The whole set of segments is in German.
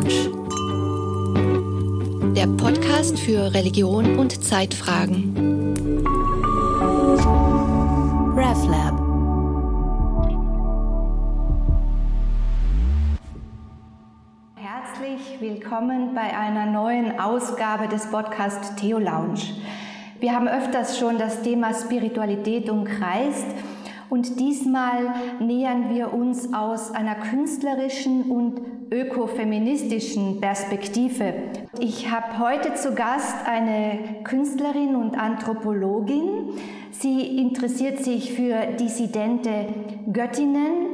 Lounge. Der Podcast für Religion und Zeitfragen. RevLab. Herzlich willkommen bei einer neuen Ausgabe des Podcast Theo Lounge. Wir haben öfters schon das Thema Spiritualität umkreist und diesmal nähern wir uns aus einer künstlerischen und ökofeministischen Perspektive. Ich habe heute zu Gast eine Künstlerin und Anthropologin. Sie interessiert sich für dissidente Göttinnen.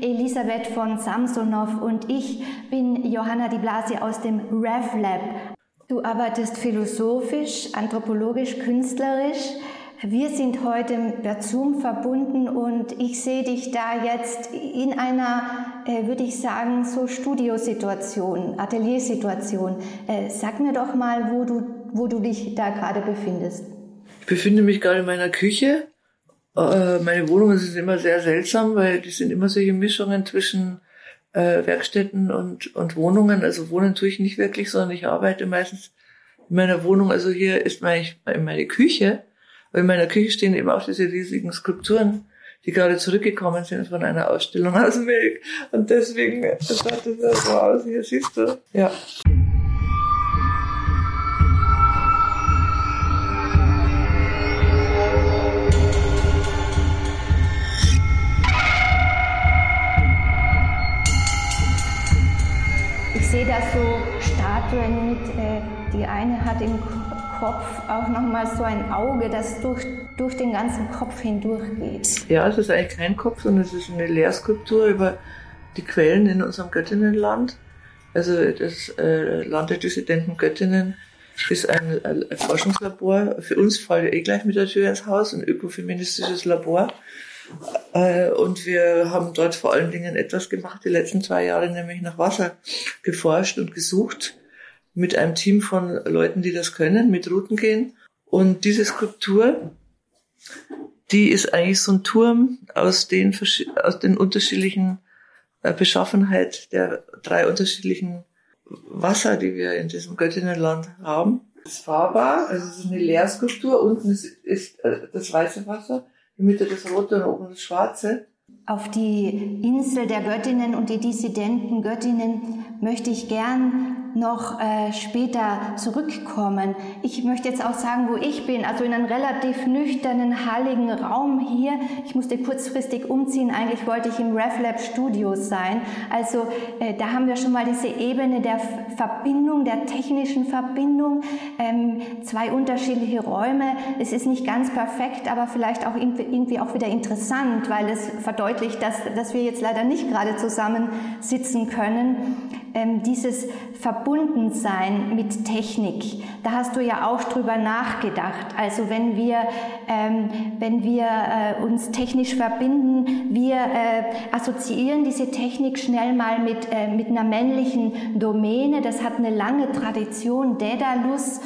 Elisabeth von Samsonov und ich bin Johanna Di Blasi aus dem RevLab. Du arbeitest philosophisch, anthropologisch, künstlerisch. Wir sind heute per Zoom verbunden und ich sehe dich da jetzt in einer, äh, würde ich sagen, so Studiosituation, Ateliersituation. Äh, sag mir doch mal, wo du, wo du dich da gerade befindest. Ich befinde mich gerade in meiner Küche. Äh, meine Wohnungen sind immer sehr seltsam, weil die sind immer solche Mischungen zwischen äh, Werkstätten und, und Wohnungen. Also wohnen tue ich nicht wirklich, sondern ich arbeite meistens in meiner Wohnung. Also hier ist meine, meine Küche weil in meiner Küche stehen eben auch diese riesigen Skulpturen, die gerade zurückgekommen sind von einer Ausstellung aus dem Weg. Und deswegen sah das ja so aus. Hier siehst du. Ja. Ich sehe da so Statuen mit, äh, die eine hat im Kopf auch nochmal so ein Auge, das durch, durch den ganzen Kopf hindurch geht. Ja, es ist eigentlich kein Kopf, sondern es ist eine Lehrskulptur über die Quellen in unserem Göttinnenland. Also das äh, Land der dissidenten Göttinnen ist ein, ein Forschungslabor. Für uns fällt eh gleich mit der Tür ins Haus, ein ökofeministisches Labor. Äh, und wir haben dort vor allen Dingen etwas gemacht, die letzten zwei Jahre, nämlich nach Wasser geforscht und gesucht mit einem Team von Leuten, die das können, mit Routen gehen. Und diese Skulptur, die ist eigentlich so ein Turm aus den, aus den unterschiedlichen äh, Beschaffenheit der drei unterschiedlichen Wasser, die wir in diesem Göttinnenland haben. Das ist fahrbar, also es ist eine Leerskulptur. Unten ist, ist äh, das weiße Wasser, in der Mitte das rote und oben das schwarze. Auf die Insel der Göttinnen und die dissidenten Göttinnen möchte ich gern noch äh, später zurückkommen. Ich möchte jetzt auch sagen, wo ich bin, also in einem relativ nüchternen, halligen Raum hier. Ich musste kurzfristig umziehen, eigentlich wollte ich im RevLab Studio sein. Also äh, da haben wir schon mal diese Ebene der Verbindung, der technischen Verbindung, ähm, zwei unterschiedliche Räume. Es ist nicht ganz perfekt, aber vielleicht auch irgendwie auch wieder interessant, weil es verdeutlicht, dass, dass wir jetzt leider nicht gerade zusammen sitzen können. Ähm, dieses Verbundensein mit Technik, da hast du ja auch drüber nachgedacht. Also wenn wir, ähm, wenn wir äh, uns technisch verbinden, wir äh, assoziieren diese Technik schnell mal mit, äh, mit einer männlichen Domäne. Das hat eine lange Tradition, Daedalus.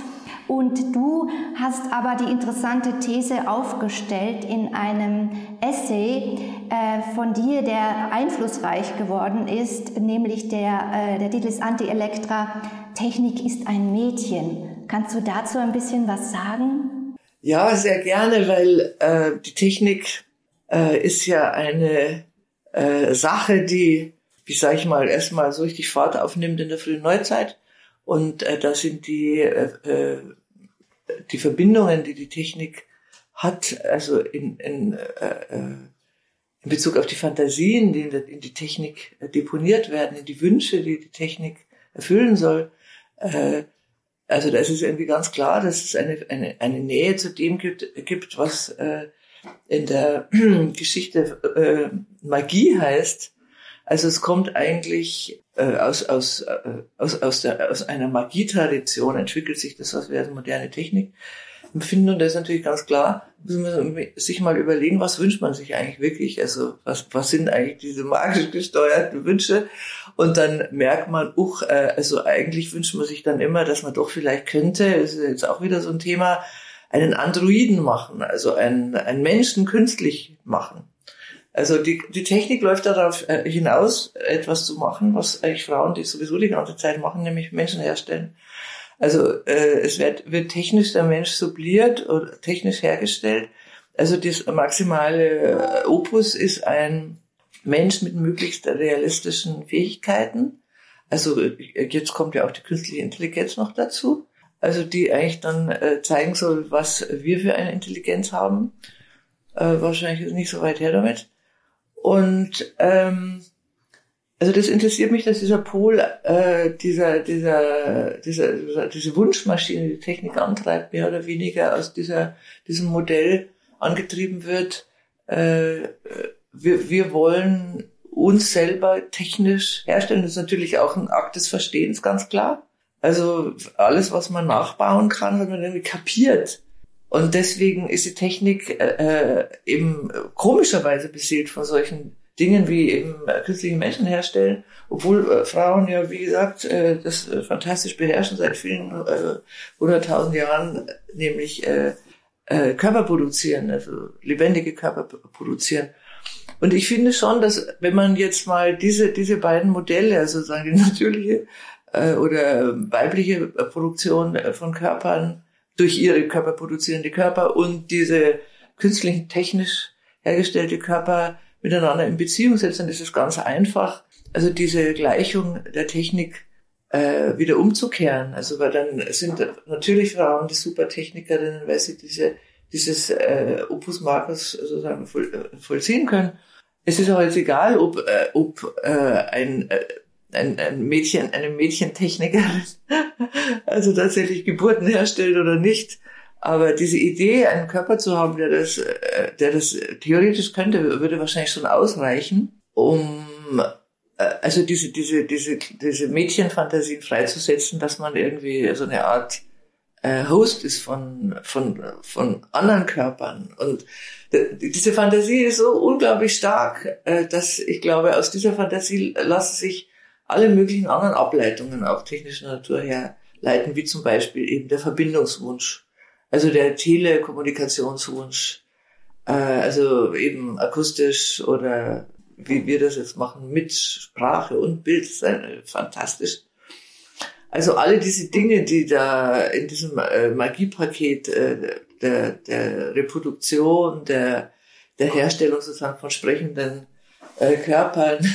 Und du hast aber die interessante These aufgestellt in einem Essay äh, von dir, der einflussreich geworden ist, nämlich der, äh, der Titel ist Anti-Elektra, Technik ist ein Mädchen. Kannst du dazu ein bisschen was sagen? Ja, sehr gerne, weil äh, die Technik äh, ist ja eine äh, Sache, die, wie sage ich mal, erstmal so richtig Fahrt aufnimmt in der frühen Neuzeit. Und äh, da sind die, äh, äh, die Verbindungen, die die Technik hat, also in, in, äh, äh, in Bezug auf die Fantasien, die in, der, in die Technik äh, deponiert werden, in die Wünsche, die die Technik erfüllen soll, äh, also da ist es irgendwie ganz klar, dass es eine, eine, eine Nähe zu dem gibt, gibt was äh, in der Geschichte äh, Magie heißt. Also es kommt eigentlich äh, aus, aus, äh, aus, aus, der, aus einer Magietradition entwickelt sich das, was wäre moderne Technik empfinden. Und das ist natürlich ganz klar, muss man sich mal überlegen, was wünscht man sich eigentlich wirklich? Also was, was sind eigentlich diese magisch gesteuerten Wünsche? Und dann merkt man, uch, äh, also eigentlich wünscht man sich dann immer, dass man doch vielleicht könnte, ist jetzt auch wieder so ein Thema, einen Androiden machen, also einen, einen Menschen künstlich machen. Also die, die Technik läuft darauf äh, hinaus, etwas zu machen, was eigentlich Frauen, die sowieso die ganze Zeit machen, nämlich Menschen herstellen. Also äh, es wird, wird technisch der Mensch subliert oder technisch hergestellt. Also das maximale Opus ist ein Mensch mit möglichst realistischen Fähigkeiten. Also jetzt kommt ja auch die künstliche Intelligenz noch dazu. Also die eigentlich dann äh, zeigen soll, was wir für eine Intelligenz haben. Äh, wahrscheinlich ist nicht so weit her damit. Und ähm, also das interessiert mich, dass dieser Pol, äh, dieser, dieser, dieser, diese Wunschmaschine, die Technik antreibt, mehr oder weniger aus dieser, diesem Modell angetrieben wird. Äh, wir, wir wollen uns selber technisch herstellen. Das ist natürlich auch ein Akt des Verstehens, ganz klar. Also alles, was man nachbauen kann, hat man irgendwie kapiert. Und deswegen ist die Technik äh, äh, eben komischerweise beseelt von solchen Dingen wie eben künstliche Menschen herstellen, obwohl äh, Frauen ja, wie gesagt, äh, das äh, fantastisch beherrschen seit vielen äh, hunderttausend Jahren, nämlich äh, äh, Körper produzieren, also lebendige Körper produzieren. Und ich finde schon, dass wenn man jetzt mal diese, diese beiden Modelle, also sozusagen die natürliche äh, oder weibliche Produktion von Körpern durch ihre Körper produzierende Körper und diese künstlichen, technisch hergestellte Körper miteinander in Beziehung setzt, dann ist ganz einfach, also diese Gleichung der Technik äh, wieder umzukehren. Also weil dann sind natürlich Frauen die Supertechnikerinnen, weil sie diese, dieses äh, Opus Markus sozusagen voll, äh, vollziehen können. Es ist auch jetzt egal, ob, äh, ob äh, ein äh, ein, ein Mädchen, eine Mädchentechnikerin, also tatsächlich Geburten herstellt oder nicht. Aber diese Idee, einen Körper zu haben, der das, äh, der das theoretisch könnte, würde wahrscheinlich schon ausreichen, um äh, also diese, diese, diese, diese Mädchenfantasien freizusetzen, dass man irgendwie so eine Art äh, Host ist von, von, von anderen Körpern. Und diese Fantasie ist so unglaublich stark, dass ich glaube, aus dieser Fantasie lassen sich alle möglichen anderen Ableitungen auch technischer Natur herleiten, wie zum Beispiel eben der Verbindungswunsch, also der Telekommunikationswunsch, äh, also eben akustisch oder wie wir das jetzt machen, mit Sprache und Bild, das ist fantastisch. Also alle diese Dinge, die da in diesem äh, Magiepaket äh, der, der Reproduktion, der, der Herstellung sozusagen von sprechenden äh, Körpern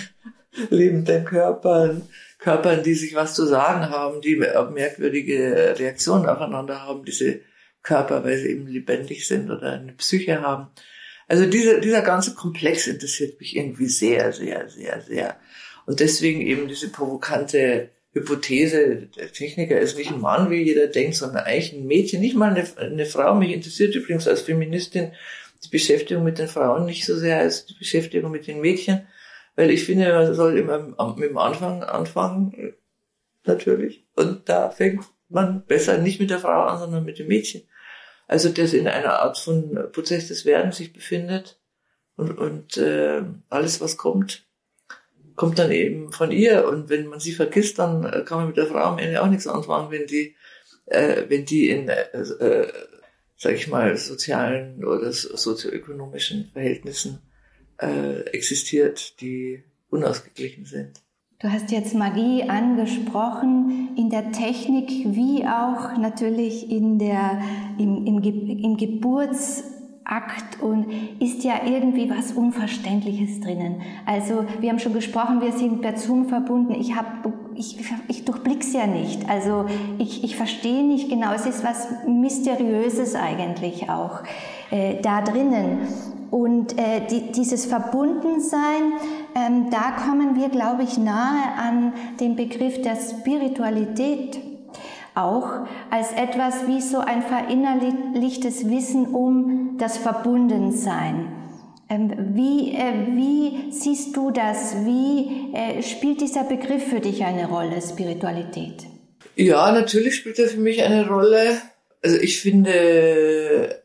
lebenden Körpern, Körpern, die sich was zu sagen haben, die merkwürdige Reaktionen aufeinander haben, diese Körper, weil sie eben lebendig sind oder eine Psyche haben. Also dieser, dieser ganze Komplex interessiert mich irgendwie sehr, sehr, sehr, sehr. Und deswegen eben diese provokante Hypothese, der Techniker ist nicht ein Mann, wie jeder denkt, sondern eigentlich ein Mädchen, nicht mal eine, eine Frau. Mich interessiert übrigens als Feministin die Beschäftigung mit den Frauen nicht so sehr als die Beschäftigung mit den Mädchen. Weil ich finde, man soll immer mit dem Anfang anfangen, natürlich. Und da fängt man besser nicht mit der Frau an, sondern mit dem Mädchen. Also das in einer Art von Prozess des Werdens sich befindet. Und, und äh, alles, was kommt, kommt dann eben von ihr. Und wenn man sie vergisst, dann kann man mit der Frau am Ende auch nichts anfangen, wenn die, äh, wenn die in, äh, äh, sag ich mal, sozialen oder sozioökonomischen Verhältnissen äh, existiert, die unausgeglichen sind. Du hast jetzt Magie angesprochen, in der Technik wie auch natürlich in der, im, im, im Geburtsakt und ist ja irgendwie was Unverständliches drinnen. Also wir haben schon gesprochen, wir sind per Zoom verbunden. Ich, hab, ich, ich durchblick's ja nicht. Also ich, ich verstehe nicht genau. Es ist was Mysteriöses eigentlich auch äh, da drinnen. Und äh, die, dieses Verbundensein, ähm, da kommen wir, glaube ich, nahe an den Begriff der Spiritualität auch als etwas wie so ein verinnerlichtes Wissen um das Verbundensein. Ähm, wie, äh, wie siehst du das? Wie äh, spielt dieser Begriff für dich eine Rolle, Spiritualität? Ja, natürlich spielt er für mich eine Rolle. Also ich finde,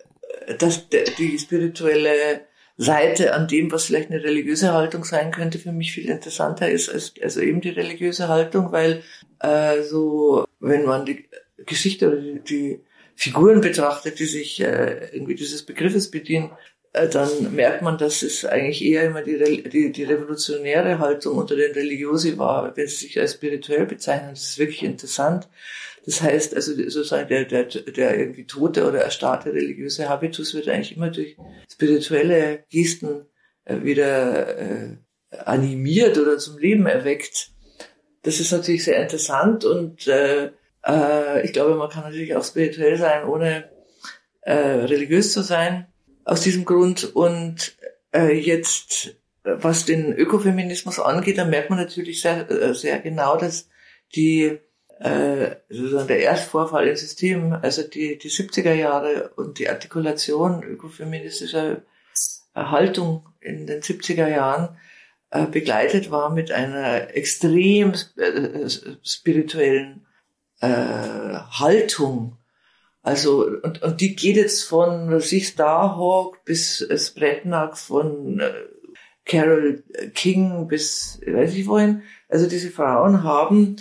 dass die spirituelle Seite an dem, was vielleicht eine religiöse Haltung sein könnte, für mich viel interessanter ist als also eben die religiöse Haltung, weil äh, so wenn man die Geschichte oder die, die Figuren betrachtet, die sich äh, irgendwie dieses Begriffes bedienen, dann merkt man, dass es eigentlich eher immer die, die, die revolutionäre Haltung unter den Religiosi war, wenn sie sich als spirituell bezeichnen. Das ist wirklich interessant. Das heißt, also sozusagen der, der, der irgendwie tote oder erstarrte religiöse Habitus wird eigentlich immer durch spirituelle Gesten äh, wieder äh, animiert oder zum Leben erweckt. Das ist natürlich sehr interessant und äh, äh, ich glaube, man kann natürlich auch spirituell sein, ohne äh, religiös zu sein. Aus diesem Grund und äh, jetzt, was den Ökofeminismus angeht, da merkt man natürlich sehr, äh, sehr genau, dass die äh, sozusagen der Erstvorfall im System, also die, die 70er Jahre und die Artikulation ökofeministischer Haltung in den 70er Jahren äh, begleitet war mit einer extrem äh, spirituellen äh, Haltung. Also, und, und die geht jetzt von sich Starhawk bis Spretnak, von äh, Carol King bis, weiß ich wohin. Also diese Frauen haben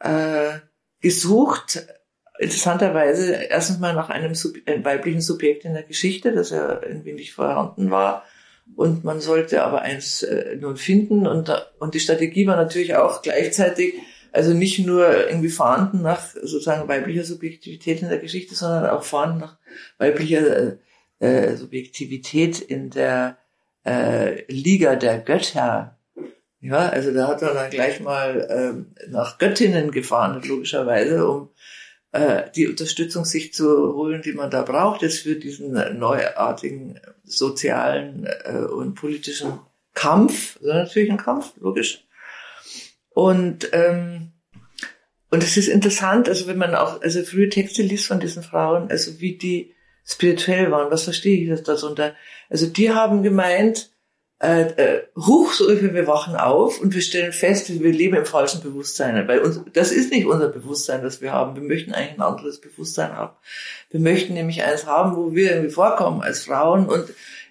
äh, gesucht, interessanterweise erstens mal nach einem, einem weiblichen Subjekt in der Geschichte, das ja irgendwie nicht vorhanden war. Und man sollte aber eins äh, nun finden. Und, und die Strategie war natürlich auch gleichzeitig, also nicht nur irgendwie vorhanden nach sozusagen weiblicher Subjektivität in der Geschichte, sondern auch vorhanden nach weiblicher äh, Subjektivität in der äh, Liga der Götter. Ja, also da hat er dann gleich mal ähm, nach Göttinnen gefahren, logischerweise, um äh, die Unterstützung sich zu holen, die man da braucht, jetzt für diesen neuartigen sozialen äh, und politischen Kampf. Also natürlich ein Kampf, logisch. Und ähm, und es ist interessant, also wenn man auch also frühe Texte liest von diesen Frauen, also wie die spirituell waren, was verstehe ich das darunter? Also die haben gemeint, äh, äh, huch, so wir wachen auf und wir stellen fest, wir leben im falschen Bewusstsein. Weil uns, das ist nicht unser Bewusstsein, das wir haben. Wir möchten eigentlich ein anderes Bewusstsein haben. Wir möchten nämlich eins haben, wo wir irgendwie vorkommen als Frauen und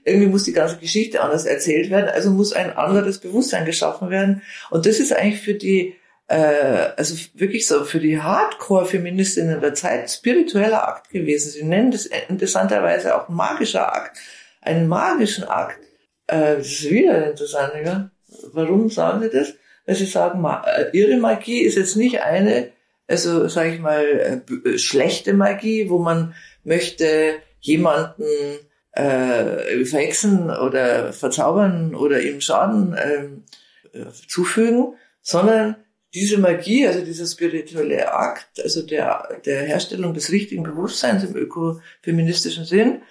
irgendwie muss die ganze Geschichte anders erzählt werden, also muss ein anderes Bewusstsein geschaffen werden. Und das ist eigentlich für die, äh, also wirklich so für die Hardcore-Feministinnen der Zeit spiritueller Akt gewesen. Sie nennen das interessanterweise auch magischer Akt, einen magischen Akt äh, das ist wieder interessant, ja? Warum sagen sie das? Weil sie sagen, äh, ihre Magie ist jetzt nicht eine, also sage ich mal, äh, äh, schlechte Magie, wo man möchte jemanden äh, verhexen oder verzaubern oder ihm Schaden ähm, äh, zufügen, sondern diese Magie, also dieser spirituelle Akt, also der, der Herstellung des richtigen Bewusstseins im ökofeministischen Sinn,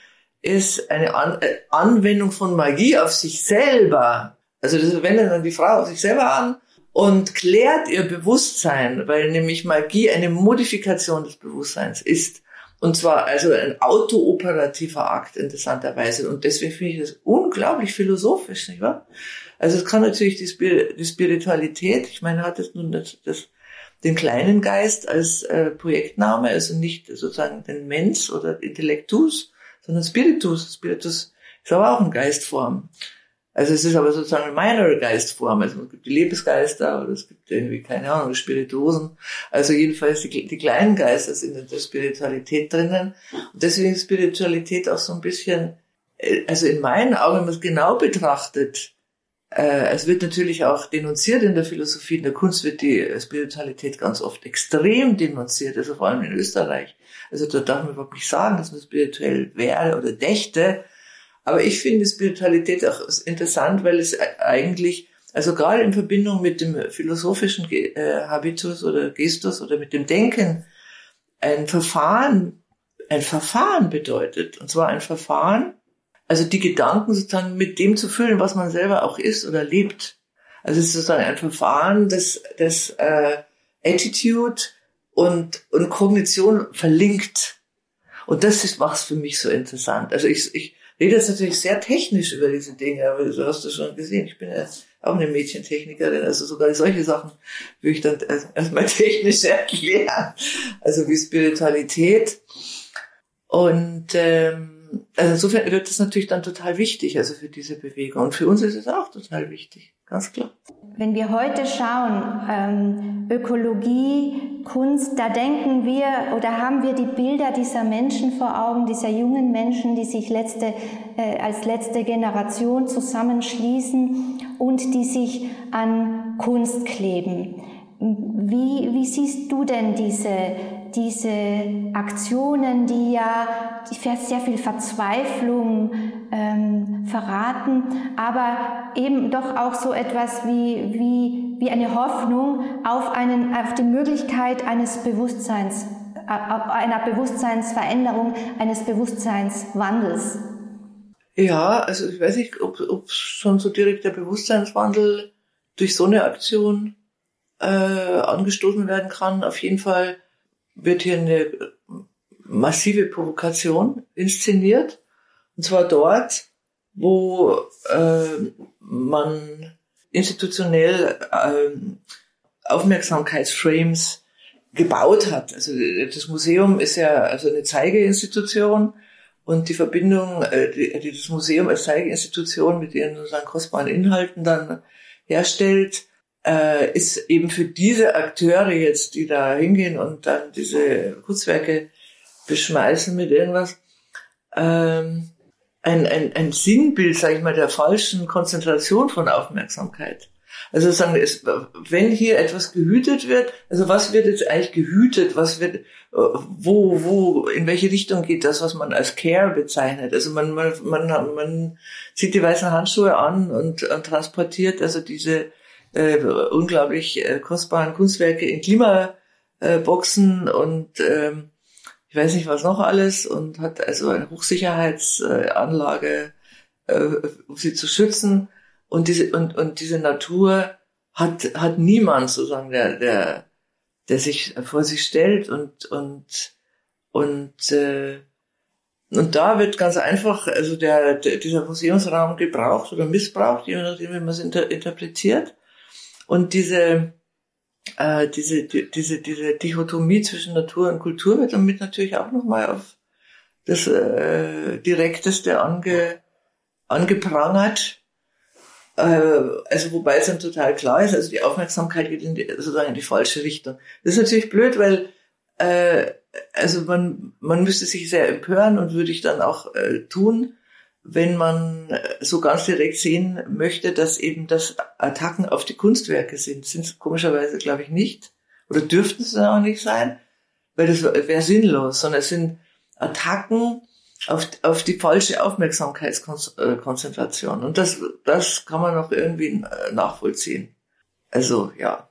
ist eine An äh, Anwendung von Magie auf sich selber. Also das wendet dann die Frau auf sich selber an und klärt ihr Bewusstsein, weil nämlich Magie eine Modifikation des Bewusstseins ist. Und zwar also ein autooperativer Akt, interessanterweise. Und deswegen finde ich das unglaublich philosophisch, nicht wahr? Also es kann natürlich die, Spir die Spiritualität, ich meine, hat es nun das, das, den kleinen Geist als äh, Projektname, also nicht sozusagen den Mens oder Intellektus, sondern Spiritus. Spiritus ist aber auch eine Geistform. Also es ist aber sozusagen eine minor Geistform. Also es gibt die Lebensgeister oder es gibt irgendwie, keine Ahnung, Spirituosen. Also jedenfalls die, die kleinen Geister sind in der Spiritualität drinnen. Und deswegen ist Spiritualität auch so ein bisschen, äh, also in meinen Augen, wenn man es genau betrachtet, äh, es wird natürlich auch denunziert in der Philosophie, in der Kunst wird die Spiritualität ganz oft extrem denunziert, also vor allem in Österreich. Also da darf man überhaupt nicht sagen, dass man spirituell wäre oder dächte. Aber ich finde Spiritualität auch interessant, weil es eigentlich, also gerade in Verbindung mit dem philosophischen äh, Habitus oder Gestus oder mit dem Denken, ein Verfahren, ein Verfahren bedeutet. Und zwar ein Verfahren, also die Gedanken sozusagen mit dem zu füllen, was man selber auch ist oder lebt. Also es ist sozusagen ein Verfahren, das, das äh, Attitude und, und Kognition verlinkt. Und das ist, macht's für mich so interessant. Also ich, ich rede jetzt natürlich sehr technisch über diese Dinge, aber so hast du schon gesehen. Ich bin ja auch eine Mädchentechnikerin, also sogar solche Sachen würde ich dann erstmal technisch erklären. Also wie Spiritualität. Und ähm, also insofern wird das natürlich dann total wichtig, also für diese Bewegung. Und für uns ist es auch total wichtig, ganz klar. Wenn wir heute schauen, ähm, Ökologie Kunst, da denken wir oder haben wir die Bilder dieser Menschen vor Augen, dieser jungen Menschen, die sich letzte, äh, als letzte Generation zusammenschließen und die sich an Kunst kleben. Wie, wie siehst du denn diese, diese Aktionen, die ja die sehr viel Verzweiflung ähm, verraten, aber eben doch auch so etwas wie, wie, wie eine Hoffnung auf, einen, auf die Möglichkeit eines Bewusstseins, äh, einer Bewusstseinsveränderung, eines Bewusstseinswandels. Ja, also ich weiß nicht, ob, ob schon so direkt der Bewusstseinswandel durch so eine Aktion äh, angestoßen werden kann. Auf jeden Fall wird hier eine massive Provokation inszeniert. Und zwar dort, wo äh, man institutionell äh, Aufmerksamkeitsframes gebaut hat. Also das Museum ist ja also eine Zeigeinstitution und die Verbindung, äh, die, das Museum als Zeigeinstitution mit ihren sozusagen kostbaren Inhalten dann herstellt, äh, ist eben für diese Akteure jetzt, die da hingehen und dann diese Kunstwerke beschmeißen mit irgendwas, ähm, ein, ein, ein Sinnbild, sage ich mal, der falschen Konzentration von Aufmerksamkeit. Also sagen wir, wenn hier etwas gehütet wird, also was wird jetzt eigentlich gehütet, was wird, wo, wo, in welche Richtung geht das, was man als Care bezeichnet? Also man, man, man, man zieht die weißen Handschuhe an und, und transportiert also diese äh, unglaublich äh, kostbaren Kunstwerke in Klimaboxen und ähm, ich weiß nicht was noch alles und hat also eine Hochsicherheitsanlage, äh, um sie zu schützen. Und diese, und, und diese Natur hat, hat niemand sozusagen, der, der, der sich vor sich stellt und, und, und, äh, und da wird ganz einfach, also der, der dieser Museumsraum gebraucht oder missbraucht, je nachdem, wie man es inter, interpretiert. Und diese, äh, diese, die, diese, diese Dichotomie zwischen Natur und Kultur wird damit natürlich auch nochmal auf das äh, Direkteste ange, angeprangert. Äh, also wobei es dann total klar ist, also die Aufmerksamkeit geht in die, sozusagen in die falsche Richtung. Das ist natürlich blöd, weil äh, also man, man müsste sich sehr empören und würde ich dann auch äh, tun, wenn man äh, so ganz direkt sehen möchte, dass eben das Attacken auf die Kunstwerke sind. Sind es komischerweise, glaube ich, nicht. Oder dürften es auch nicht sein, weil das wäre sinnlos, sondern es sind Attacken auf, auf die falsche Aufmerksamkeitskonzentration. Und das, das kann man noch irgendwie äh, nachvollziehen. Also, ja,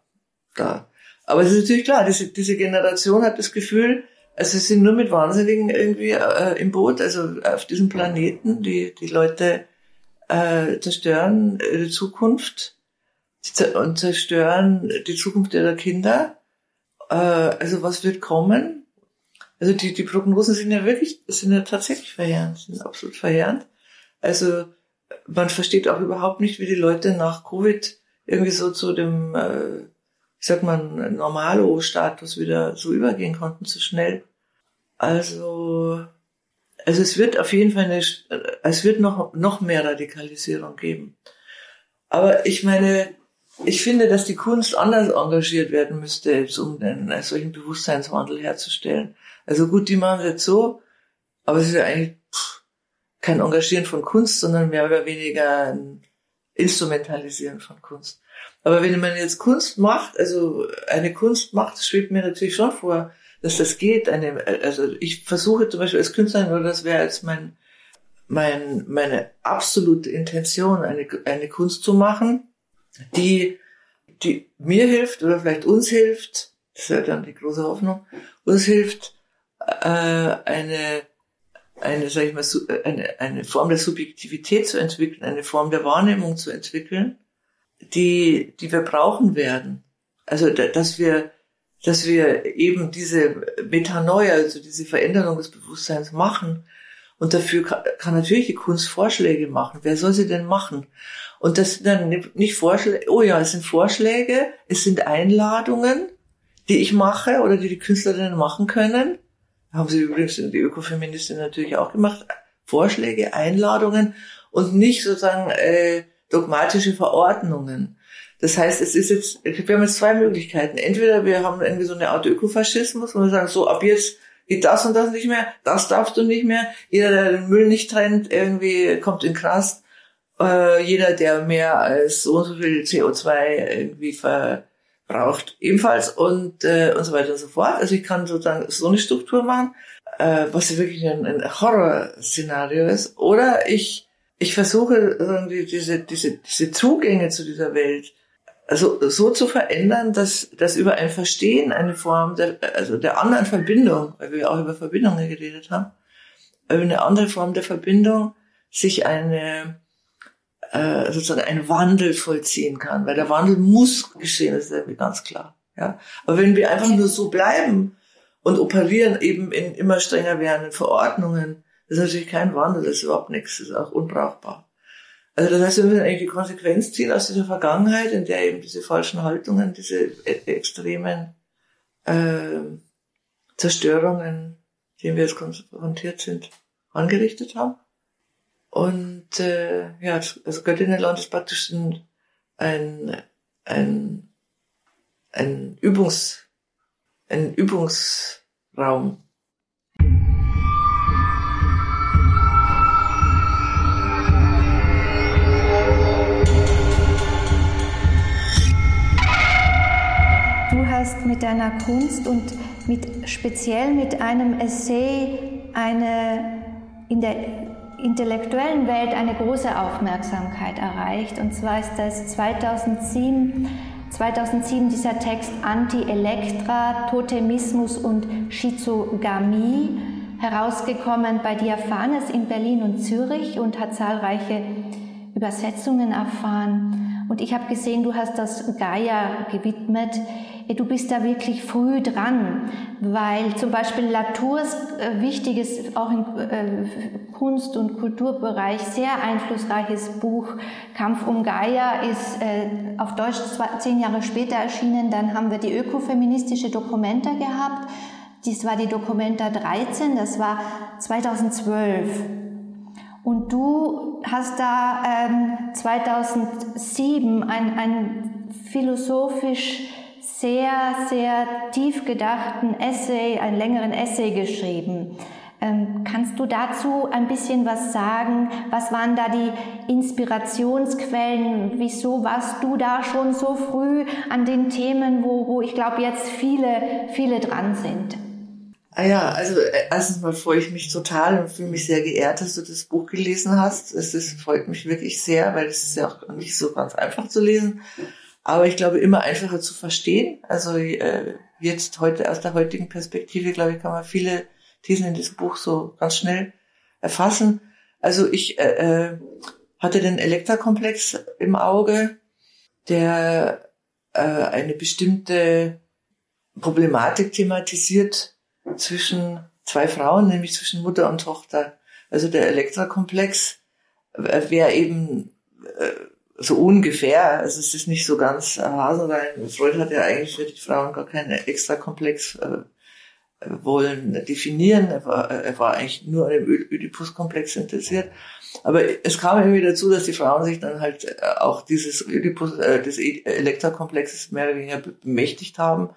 da. Aber es ist natürlich klar, diese, diese Generation hat das Gefühl, also sie sind nur mit Wahnsinnigen irgendwie äh, im Boot, also auf diesem Planeten. Die, die Leute äh, zerstören die Zukunft und zerstören die Zukunft ihrer Kinder. Äh, also was wird kommen? Also die, die Prognosen sind ja wirklich, sind ja tatsächlich verheerend, sind absolut verheerend. Also man versteht auch überhaupt nicht, wie die Leute nach Covid irgendwie so zu dem äh, ich sag mal, Normalo-Status wieder so übergehen konnten, zu schnell. Also, also es wird auf jeden Fall eine, es wird noch, noch mehr Radikalisierung geben. Aber ich meine, ich finde, dass die Kunst anders engagiert werden müsste, um einen solchen Bewusstseinswandel herzustellen. Also gut, die machen es jetzt so, aber es ist ja eigentlich kein Engagieren von Kunst, sondern mehr oder weniger ein Instrumentalisieren von Kunst. Aber wenn man jetzt Kunst macht, also eine Kunst macht, schwebt mir natürlich schon vor, dass das geht. Eine, also ich versuche zum Beispiel als Künstlerin, oder das wäre jetzt mein, mein, meine absolute Intention, eine, eine Kunst zu machen, die, die mir hilft oder vielleicht uns hilft, das wäre dann die große Hoffnung, uns hilft, äh, eine, eine, sag ich mal, eine, eine Form der Subjektivität zu entwickeln, eine Form der Wahrnehmung zu entwickeln, die, die wir brauchen werden. Also, dass wir, dass wir eben diese Metanoia, also diese Veränderung des Bewusstseins machen. Und dafür kann, natürlich die Kunst Vorschläge machen. Wer soll sie denn machen? Und das sind dann nicht Vorschläge, oh ja, es sind Vorschläge, es sind Einladungen, die ich mache oder die die Künstlerinnen machen können. Haben sie übrigens die Ökofeministin natürlich auch gemacht. Vorschläge, Einladungen und nicht sozusagen äh, dogmatische Verordnungen. Das heißt, es ist jetzt, wir haben jetzt zwei Möglichkeiten. Entweder wir haben irgendwie so eine Art Ökofaschismus, wo wir sagen, so ab jetzt geht das und das nicht mehr, das darfst du nicht mehr. Jeder, der den Müll nicht trennt, irgendwie kommt in Knast. Äh, jeder, der mehr als so und so viel CO2 irgendwie verbraucht, ebenfalls und, äh, und so weiter und so fort. Also ich kann sozusagen so eine Struktur machen, äh, was wirklich ein, ein Horrorszenario ist. Oder ich, ich versuche irgendwie diese, diese, diese Zugänge zu dieser Welt also so zu verändern, dass, dass über ein Verstehen eine Form der, also der anderen Verbindung, weil wir auch über Verbindungen geredet haben, über eine andere Form der Verbindung sich eine, äh, sozusagen ein Wandel vollziehen kann, weil der Wandel muss geschehen, das ist irgendwie ganz klar. Ja, aber wenn wir einfach nur so bleiben und operieren eben in immer strenger werdenden Verordnungen, das ist natürlich kein Wandel, das ist überhaupt nichts, das ist auch unbrauchbar. Also das heißt, wir müssen eigentlich die Konsequenz ziehen aus dieser Vergangenheit, in der eben diese falschen Haltungen, diese e-, extremen äh, Zerstörungen, denen wir jetzt konfrontiert sind, angerichtet haben. Und äh, ja, also Göttinenland ist praktisch ein, ein, ein, ein Übungs, ein Übungsraum hast mit deiner Kunst und mit, speziell mit einem Essay eine, in der intellektuellen Welt eine große Aufmerksamkeit erreicht. Und zwar ist das 2007, 2007 dieser Text Anti-Elektra, Totemismus und Schizogamie herausgekommen bei Diaphanes in Berlin und Zürich und hat zahlreiche Übersetzungen erfahren. Und ich habe gesehen, du hast das Gaia gewidmet du bist da wirklich früh dran, weil zum Beispiel Latours äh, wichtiges, auch im äh, Kunst- und Kulturbereich sehr einflussreiches Buch Kampf um Gaia ist äh, auf Deutsch zehn Jahre später erschienen. Dann haben wir die ökofeministische Dokumenta gehabt. Dies war die Dokumenta 13, das war 2012. Und du hast da ähm, 2007 ein, ein philosophisch sehr, sehr tief gedachten Essay, einen längeren Essay geschrieben. Ähm, kannst du dazu ein bisschen was sagen? Was waren da die Inspirationsquellen? Wieso warst du da schon so früh an den Themen, wo, wo ich glaube jetzt viele, viele dran sind? Ah ja, also äh, erstens mal freue ich mich total und fühle mich sehr geehrt, dass du das Buch gelesen hast. Es ist, freut mich wirklich sehr, weil es ist ja auch nicht so ganz einfach zu lesen aber ich glaube immer einfacher zu verstehen. Also äh, jetzt heute aus der heutigen Perspektive, glaube ich, kann man viele Thesen in diesem Buch so ganz schnell erfassen. Also ich äh, äh, hatte den Elektrakomplex im Auge, der äh, eine bestimmte Problematik thematisiert zwischen zwei Frauen, nämlich zwischen Mutter und Tochter. Also der Elektrakomplex äh, wäre eben äh, so ungefähr, also es ist nicht so ganz äh, Hasenrein. Freud hat ja eigentlich für die Frauen gar keinen extra Komplex äh, wollen definieren. Er war, er war eigentlich nur an dem Oedipus-Komplex interessiert. Aber es kam irgendwie dazu, dass die Frauen sich dann halt äh, auch dieses Oedipus, äh, des e-, Elektra-Komplexes mehr oder weniger bemächtigt haben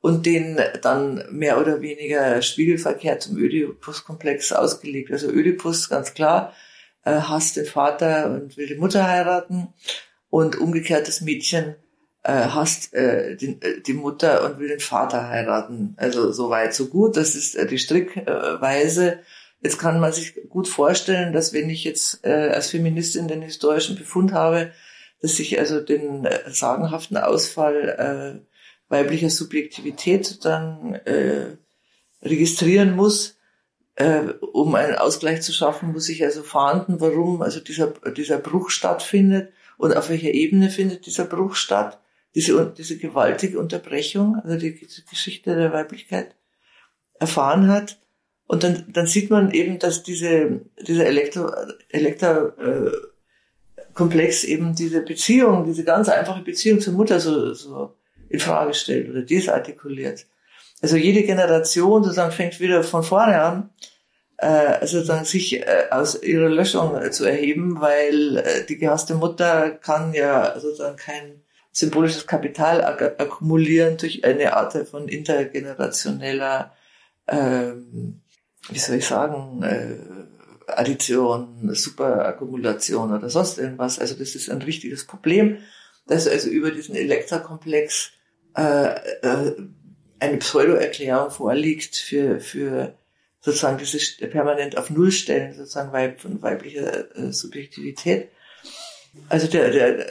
und den dann mehr oder weniger spiegelverkehrt zum Oedipus-Komplex ausgelegt. Also Oedipus, ganz klar, äh, hasst den Vater und will die Mutter heiraten und umgekehrt das Mädchen äh, hasst äh, die, äh, die Mutter und will den Vater heiraten. Also so weit, so gut. Das ist äh, die Strickweise. Jetzt kann man sich gut vorstellen, dass wenn ich jetzt äh, als Feministin den historischen Befund habe, dass ich also den äh, sagenhaften Ausfall äh, weiblicher Subjektivität dann äh, registrieren muss, äh, um einen Ausgleich zu schaffen, muss ich also fahnden, warum also dieser, dieser Bruch stattfindet und auf welcher Ebene findet dieser Bruch statt, diese, diese gewaltige Unterbrechung, also die, die Geschichte der Weiblichkeit erfahren hat. Und dann, dann sieht man eben, dass diese, dieser Elektro, Elektro, äh, Komplex eben diese Beziehung, diese ganz einfache Beziehung zur Mutter so, so in Frage stellt oder desartikuliert. Also jede Generation sozusagen fängt wieder von vorne an äh, dann sich äh, aus ihrer Löschung äh, zu erheben, weil äh, die gehasste Mutter kann ja sozusagen kein symbolisches Kapital ak akkumulieren durch eine Art von intergenerationeller, ähm, wie soll ich sagen, äh, Addition, Superakkumulation oder sonst irgendwas. Also das ist ein richtiges Problem, dass also über diesen Elektrakomplex äh, äh, eine Pseudo-Erklärung vorliegt für, für sozusagen dieses permanent auf Null stellen, sozusagen Weib, von weiblicher äh, Subjektivität. Also der, der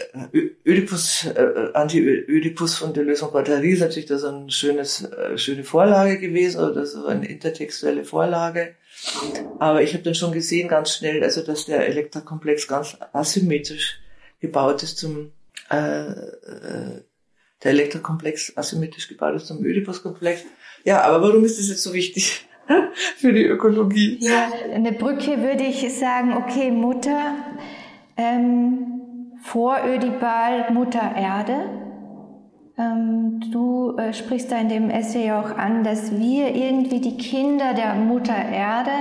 Ödipus, äh, Anti-Ödipus von der Lösung Batterie ist natürlich das eine schönes, äh, schöne Vorlage gewesen oder so eine intertextuelle Vorlage. Aber ich habe dann schon gesehen ganz schnell, also dass der Elektrakomplex ganz asymmetrisch gebaut ist zum äh, äh, der Elektrokomplex asymmetrisch gebaut ist zum Ödipus-Komplex. Ja, aber warum ist das jetzt so wichtig für die Ökologie? Ja, eine Brücke würde ich sagen, okay, Mutter, ähm, vor Ödipal Mutter Erde. Ähm, du äh, sprichst da in dem Essay auch an, dass wir irgendwie die Kinder der Mutter Erde,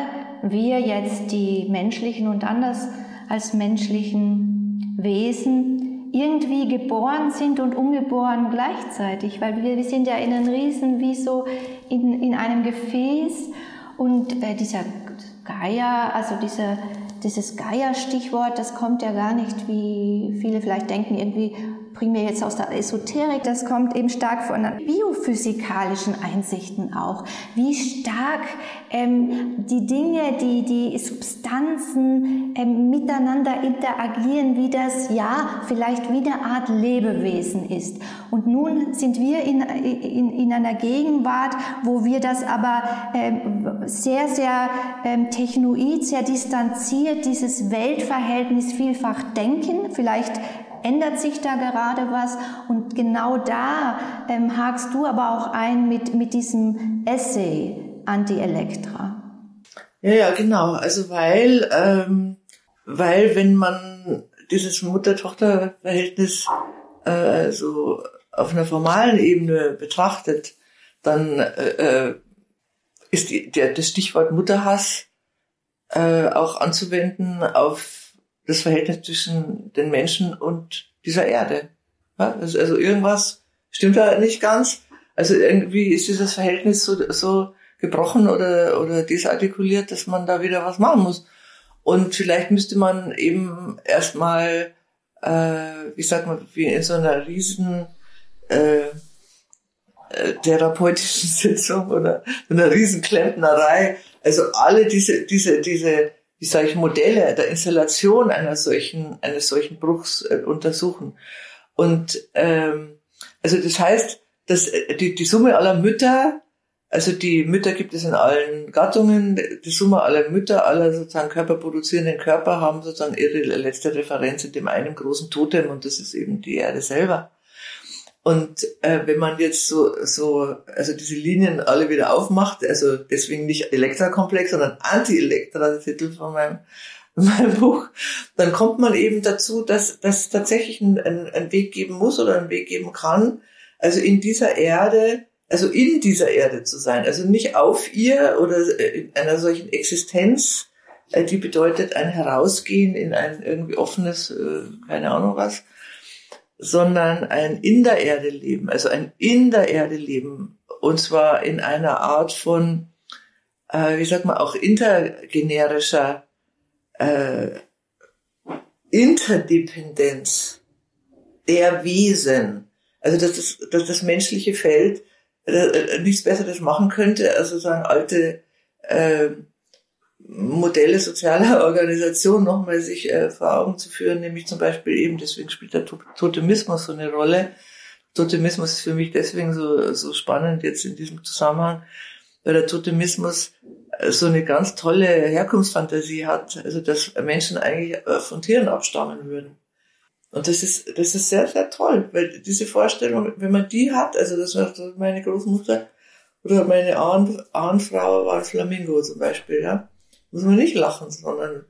wir jetzt die menschlichen und anders als menschlichen Wesen, irgendwie geboren sind und ungeboren gleichzeitig, weil wir, wir sind ja in einem Riesen, wie so in, in einem Gefäß und äh, dieser Gaia, also dieser, dieses Gaia-Stichwort, das kommt ja gar nicht, wie viele vielleicht denken, irgendwie primär jetzt aus der Esoterik, das kommt eben stark von biophysikalischen Einsichten auch. Wie stark ähm, die Dinge, die, die Substanzen ähm, miteinander interagieren, wie das ja vielleicht wie eine Art Lebewesen ist. Und nun sind wir in, in, in einer Gegenwart, wo wir das aber ähm, sehr, sehr ähm, technoid, sehr distanziert, dieses Weltverhältnis vielfach denken, vielleicht ändert sich da gerade was? Und genau da ähm, hakst du aber auch ein mit, mit diesem Essay Anti-Elektra. Ja, ja, genau. Also weil, ähm, weil wenn man dieses Mutter-Tochter-Verhältnis äh, so auf einer formalen Ebene betrachtet, dann äh, äh ist die, der, das Stichwort Mutterhass äh, auch anzuwenden auf das Verhältnis zwischen den Menschen und dieser Erde. Ja, also irgendwas stimmt da nicht ganz. Also irgendwie ist dieses Verhältnis so, so gebrochen oder, oder desartikuliert, dass man da wieder was machen muss. Und vielleicht müsste man eben erstmal, äh, wie sagt man, wie in so einer riesen äh, äh, therapeutischen Sitzung oder einer riesen Klempnerei, also alle diese, diese, diese wie sage ich, Modelle der Installation einer solchen, eines solchen Bruchs äh, untersuchen. Und ähm, also das heißt, dass äh, die, die Summe aller Mütter, also die Mütter gibt es in allen Gattungen, die Summe aller Mütter, aller sozusagen körperproduzierenden Körper haben sozusagen ihre letzte Referenz in dem einen großen Totem und das ist eben die Erde selber. Und äh, wenn man jetzt so, so, also diese Linien alle wieder aufmacht, also deswegen nicht Elektra-Komplex, sondern Anti-Elektra, der Titel von meinem, meinem Buch, dann kommt man eben dazu, dass, dass tatsächlich einen, einen Weg geben muss oder einen Weg geben kann, also in dieser Erde, also in dieser Erde zu sein, also nicht auf ihr oder in einer solchen Existenz, äh, die bedeutet ein Herausgehen in ein irgendwie offenes, äh, keine Ahnung was, sondern ein in der Erde leben, also ein in der Erde leben, und zwar in einer Art von, äh, wie sagt man, auch intergenerischer äh, Interdependenz der Wesen. Also dass das, dass das menschliche Feld äh, nichts Besseres machen könnte, als sozusagen alte äh, Modelle sozialer Organisation nochmal sich äh, vor Augen zu führen, nämlich zum Beispiel eben, deswegen spielt der Totemismus so eine Rolle. Totemismus ist für mich deswegen so, so spannend jetzt in diesem Zusammenhang, weil der Totemismus äh, so eine ganz tolle Herkunftsfantasie hat, also dass Menschen eigentlich äh, von Tieren abstammen würden. Und das ist, das ist sehr, sehr toll, weil diese Vorstellung, wenn man die hat, also das war meine Großmutter oder meine Ahn, Ahnfrau war Flamingo zum Beispiel, ja muss man nicht lachen, sondern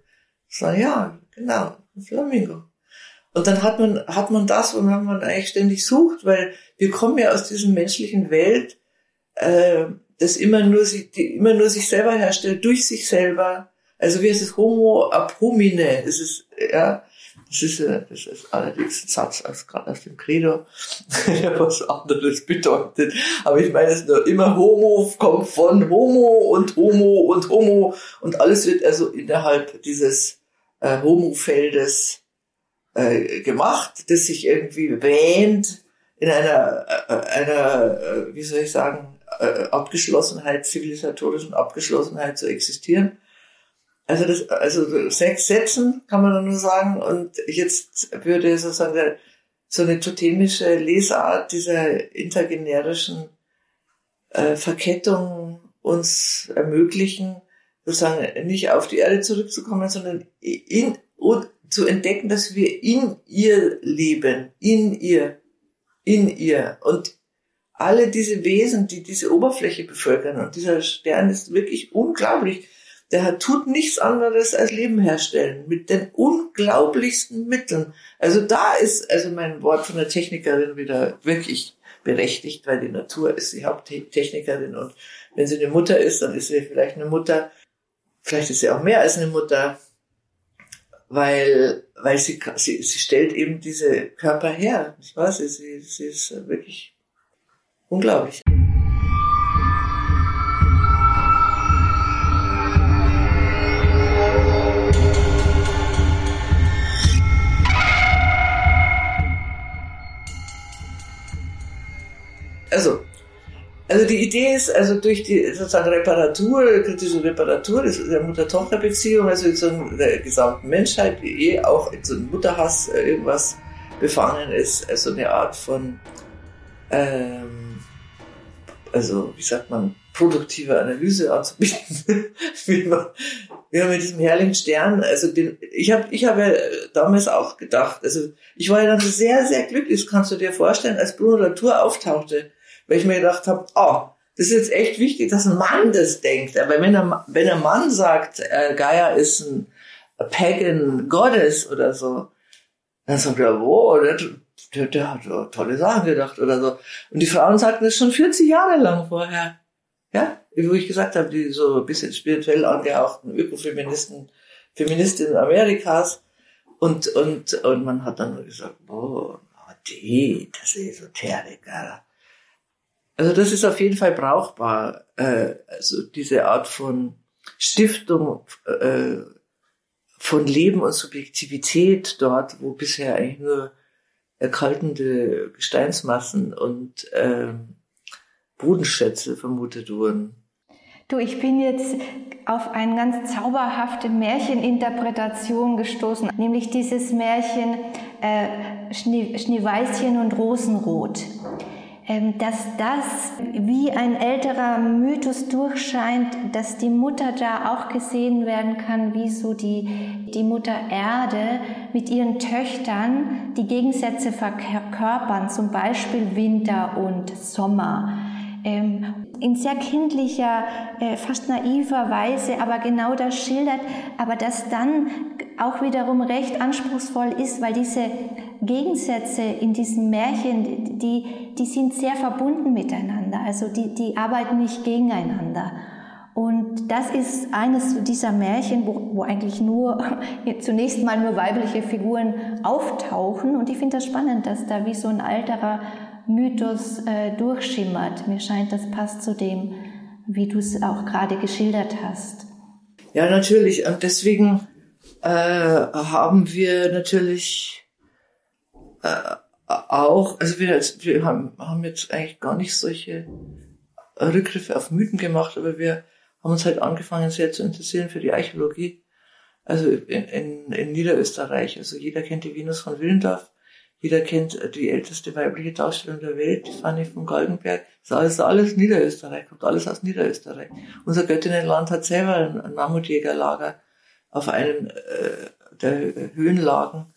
sagen, ja, genau, ein Flamingo. Und dann hat man, hat man das, wonach man eigentlich ständig sucht, weil wir kommen ja aus dieser menschlichen Welt, äh, das immer nur, die immer nur sich selber herstellt, durch sich selber. Also wie heißt es Homo ab? Es ist, ja, das ist, äh, das ist allerdings ein Satz aus, gerade aus dem Credo, der was anderes bedeutet. Aber ich meine es nur immer Homo kommt von Homo und Homo und Homo und alles wird also innerhalb dieses äh, Homo-Feldes äh, gemacht, das sich irgendwie wähnt in einer, äh, einer, äh, wie soll ich sagen, äh, Abgeschlossenheit, zivilisatorischen Abgeschlossenheit zu existieren. Also das, also sechs Sätzen kann man nur sagen. Und jetzt würde sozusagen so eine totemische Lesart dieser intergenerischen äh, Verkettung uns ermöglichen, sozusagen nicht auf die Erde zurückzukommen, sondern in, und zu entdecken, dass wir in ihr leben, in ihr, in ihr. Und alle diese Wesen, die diese Oberfläche bevölkern, und dieser Stern ist wirklich unglaublich, der tut nichts anderes als Leben herstellen mit den unglaublichsten Mitteln. Also da ist also mein Wort von der Technikerin wieder wirklich berechtigt, weil die Natur ist die Haupttechnikerin und wenn sie eine Mutter ist, dann ist sie vielleicht eine Mutter, vielleicht ist sie auch mehr als eine Mutter, weil, weil sie, sie, sie stellt eben diese Körper her. Ich weiß, sie, sie ist wirklich unglaublich. Also, also die Idee ist, also durch die sozusagen Reparatur, kritische Reparatur der Mutter-Tochter-Beziehung, also in so der gesamten Menschheit, die eh auch in so einem Mutterhass äh, irgendwas befangen ist, also eine Art von, ähm, also wie sagt man, produktive Analyse anzubieten, wie man mit diesem herrlichen Stern, also den, ich habe ich hab ja damals auch gedacht, also ich war ja dann sehr, sehr glücklich, das kannst du dir vorstellen, als Bruno Latour auftauchte, weil ich mir gedacht habe, oh, das ist jetzt echt wichtig, dass ein Mann das denkt. Aber wenn ein, wenn ein Mann sagt, äh, Gaia ist ein Pagan Goddess oder so, dann sagt er, wo, der, der, der hat tolle Sachen gedacht oder so. Und die Frauen sagten das schon 40 Jahre lang vorher. Ja, wie ich gesagt habe, die so ein bisschen spirituell angehauchten Ökofeministen, Feministinnen Amerikas. Und, und, und man hat dann nur gesagt, boah, die, das ist Esoteriker. Also das ist auf jeden Fall brauchbar, äh, also diese Art von Stiftung äh, von Leben und Subjektivität dort, wo bisher eigentlich nur erkaltende Gesteinsmassen und äh, Bodenschätze vermutet wurden. Du, ich bin jetzt auf eine ganz zauberhafte Märcheninterpretation gestoßen, nämlich dieses Märchen äh, Schnee, Schneeweißchen und Rosenrot. Ähm, dass das wie ein älterer Mythos durchscheint, dass die Mutter da auch gesehen werden kann, wie so die, die Mutter Erde mit ihren Töchtern die Gegensätze verkörpern, zum Beispiel Winter und Sommer. Ähm, in sehr kindlicher, äh, fast naiver Weise, aber genau das schildert, aber das dann auch wiederum recht anspruchsvoll ist, weil diese Gegensätze in diesem Märchen, die, die sind sehr verbunden miteinander. Also die, die arbeiten nicht gegeneinander. Und das ist eines dieser Märchen, wo, wo eigentlich nur zunächst mal nur weibliche Figuren auftauchen. Und ich finde das spannend, dass da wie so ein alterer Mythos äh, durchschimmert. Mir scheint, das passt zu dem, wie du es auch gerade geschildert hast. Ja, natürlich. Und deswegen äh, haben wir natürlich äh, auch, also wir, wir haben, haben jetzt eigentlich gar nicht solche Rückgriffe auf Mythen gemacht, aber wir haben uns halt angefangen sehr zu interessieren für die Archäologie. Also in, in, in Niederösterreich. Also jeder kennt die Venus von Willendorf. Jeder kennt die älteste weibliche Darstellung der Welt, die Fanny von Galgenberg. Das ist alles, Niederösterreich, kommt alles aus Niederösterreich. Unser Göttinnenland hat selber ein Mammutjägerlager auf einem äh, der Höhenlagen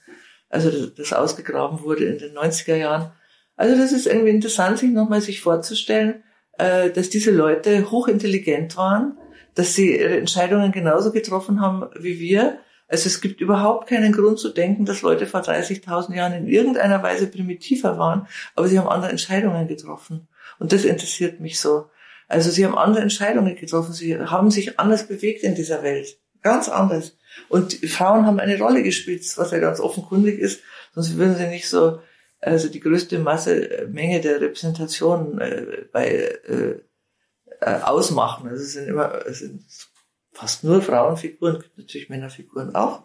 also das, ausgegraben wurde in den 90er Jahren. Also das ist irgendwie interessant, sich nochmal sich vorzustellen, äh, dass diese Leute hochintelligent waren, dass sie ihre Entscheidungen genauso getroffen haben wie wir. Also es gibt überhaupt keinen Grund zu denken, dass Leute vor 30.000 Jahren in irgendeiner Weise primitiver waren, aber sie haben andere Entscheidungen getroffen. Und das interessiert mich so. Also sie haben andere Entscheidungen getroffen, sie haben sich anders bewegt in dieser Welt. Ganz anders. Und Frauen haben eine Rolle gespielt, was ja ganz offenkundig ist, sonst würden sie nicht so, also die größte Masse, äh, Menge der Repräsentation äh, bei äh, äh, ausmachen. Also es sind immer, es sind fast nur Frauenfiguren, gibt natürlich Männerfiguren auch.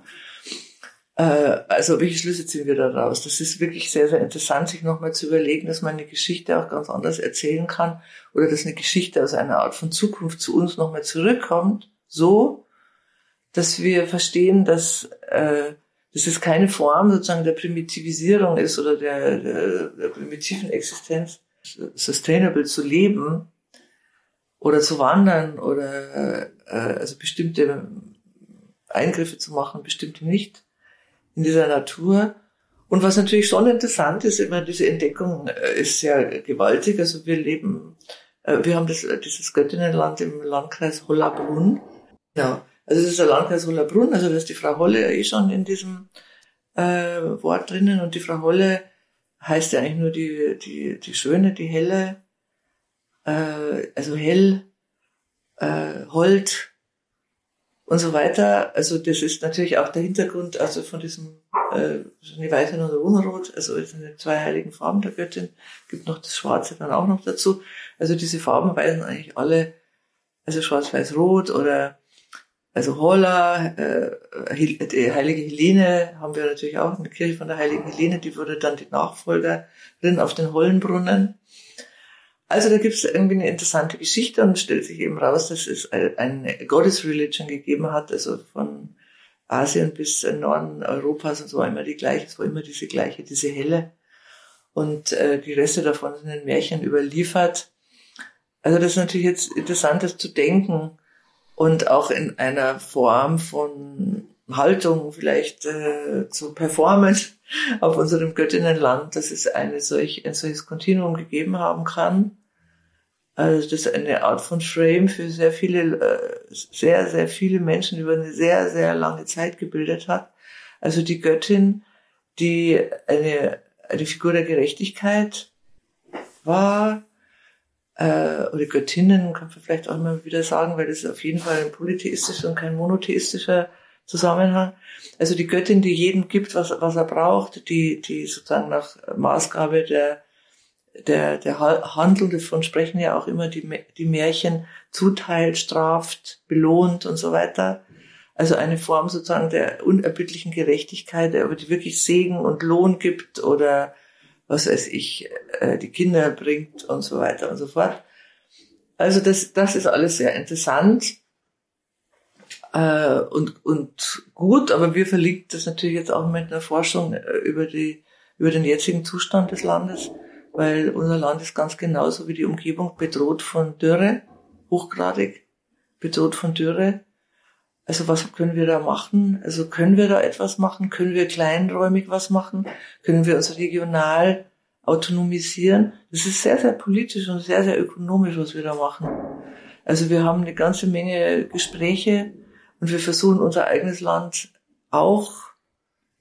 Äh, also welche Schlüsse ziehen wir da raus? Das ist wirklich sehr, sehr interessant, sich nochmal zu überlegen, dass man eine Geschichte auch ganz anders erzählen kann oder dass eine Geschichte aus einer Art von Zukunft zu uns nochmal zurückkommt, so, dass wir verstehen, dass, äh, dass es keine Form sozusagen der Primitivisierung ist oder der, der, der primitiven Existenz, sustainable zu leben oder zu wandern oder äh, also bestimmte Eingriffe zu machen, bestimmte nicht in dieser Natur. Und was natürlich schon interessant ist, immer diese Entdeckung äh, ist sehr gewaltig. Also wir leben, äh, wir haben das, dieses Göttinnenland im Landkreis Hollabrunn. Ja, also es ist der Landkreis Hollabrunn, also da ist die Frau Holle ja eh schon in diesem äh, Wort drinnen und die Frau Holle heißt ja eigentlich nur die, die, die Schöne, die Helle, äh, also hell, äh, Hold, und so weiter. Also das ist natürlich auch der Hintergrund also von diesem äh, eine Weiße und Unrot, also eine zwei heiligen Farben der Göttin, gibt noch das Schwarze dann auch noch dazu. Also diese Farben weisen eigentlich alle, also Schwarz-Weiß-Rot oder also Holla, äh, die heilige Helene haben wir natürlich auch in der Kirche von der heiligen Helene, die wurde dann die Nachfolgerin auf den Hollenbrunnen. Also da gibt es irgendwie eine interessante Geschichte und stellt sich eben raus, dass es eine Goddess Religion gegeben hat, also von Asien bis Norden Europas und so war immer die gleiche, es war immer diese gleiche, diese helle. Und äh, die Reste davon sind in Märchen überliefert. Also das ist natürlich jetzt interessant, das zu denken und auch in einer Form von Haltung vielleicht äh, zu performen auf unserem Göttinnenland, dass es eine solch, ein solches Kontinuum gegeben haben kann also das ist eine Art von Frame für sehr viele, äh, sehr, sehr viele Menschen über eine sehr, sehr lange Zeit gebildet hat. Also die Göttin, die eine, eine Figur der Gerechtigkeit war, äh, oder Göttinnen, kann man vielleicht auch mal wieder sagen, weil das ist auf jeden Fall ein polytheistischer und kein monotheistischer Zusammenhang. Also die Göttin, die jedem gibt, was, was er braucht, die, die sozusagen nach Maßgabe der der, der Handelnde von sprechen ja auch immer die, die Märchen zuteilt, straft, belohnt und so weiter. Also eine Form sozusagen der unerbittlichen Gerechtigkeit, aber die wirklich Segen und Lohn gibt oder was weiß ich, äh, die Kinder bringt und so weiter und so fort. Also das, das ist alles sehr interessant äh, und, und gut, aber wir verlinken das natürlich jetzt auch mit einer Forschung äh, über die über den jetzigen Zustand des Landes weil unser Land ist ganz genauso wie die Umgebung bedroht von Dürre, hochgradig bedroht von Dürre. Also was können wir da machen? Also können wir da etwas machen? Können wir kleinräumig was machen? Können wir uns regional autonomisieren? Das ist sehr, sehr politisch und sehr, sehr ökonomisch, was wir da machen. Also wir haben eine ganze Menge Gespräche und wir versuchen unser eigenes Land auch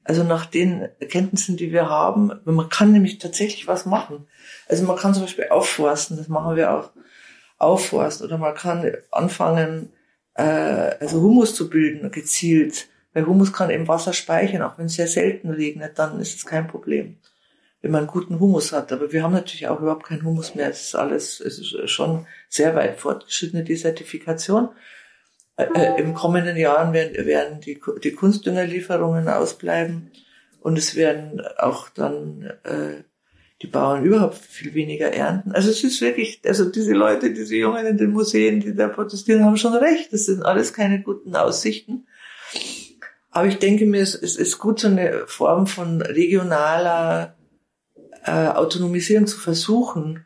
also nach den Erkenntnissen, die wir haben, man kann nämlich tatsächlich was machen. Also man kann zum Beispiel aufforsten, das machen wir auch, aufforsten oder man kann anfangen, äh, also Humus zu bilden, gezielt. Weil Humus kann eben Wasser speichern, auch wenn es sehr selten regnet, dann ist es kein Problem, wenn man guten Humus hat. Aber wir haben natürlich auch überhaupt keinen Humus mehr. Es ist alles, es ist schon sehr weit fortgeschrittene Desertifikation. Äh, äh, Im kommenden Jahren werden, werden die, die Kunstdüngerlieferungen ausbleiben und es werden auch dann äh, die Bauern überhaupt viel weniger ernten. Also es ist wirklich, also diese Leute, diese Jungen in den Museen, die da protestieren, haben schon recht. Das sind alles keine guten Aussichten. Aber ich denke mir, es, ist gut, so eine Form von regionaler äh, Autonomisierung zu versuchen.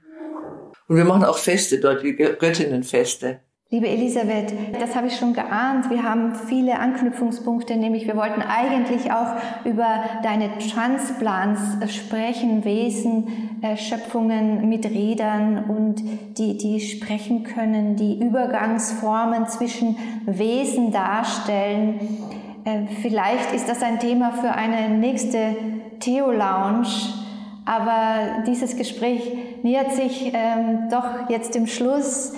Und wir machen auch Feste dort, wie Göttinnenfeste. Liebe Elisabeth, das habe ich schon geahnt. Wir haben viele Anknüpfungspunkte, nämlich wir wollten eigentlich auch über deine Transplants sprechen, Wesen, Schöpfungen mit Rädern und die, die sprechen können, die Übergangsformen zwischen Wesen darstellen. Äh, vielleicht ist das ein Thema für eine nächste Theo-Lounge. Aber dieses Gespräch nähert sich ähm, doch jetzt dem Schluss.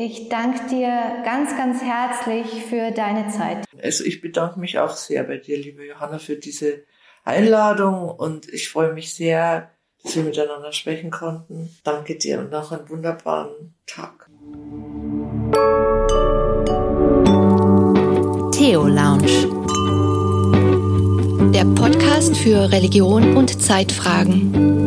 Ich danke dir ganz, ganz herzlich für deine Zeit. Also ich bedanke mich auch sehr bei dir, liebe Johanna, für diese Einladung und ich freue mich sehr, dass wir miteinander sprechen konnten. Danke dir und noch einen wunderbaren Tag. Theo Lounge. Der Podcast für Religion und Zeitfragen.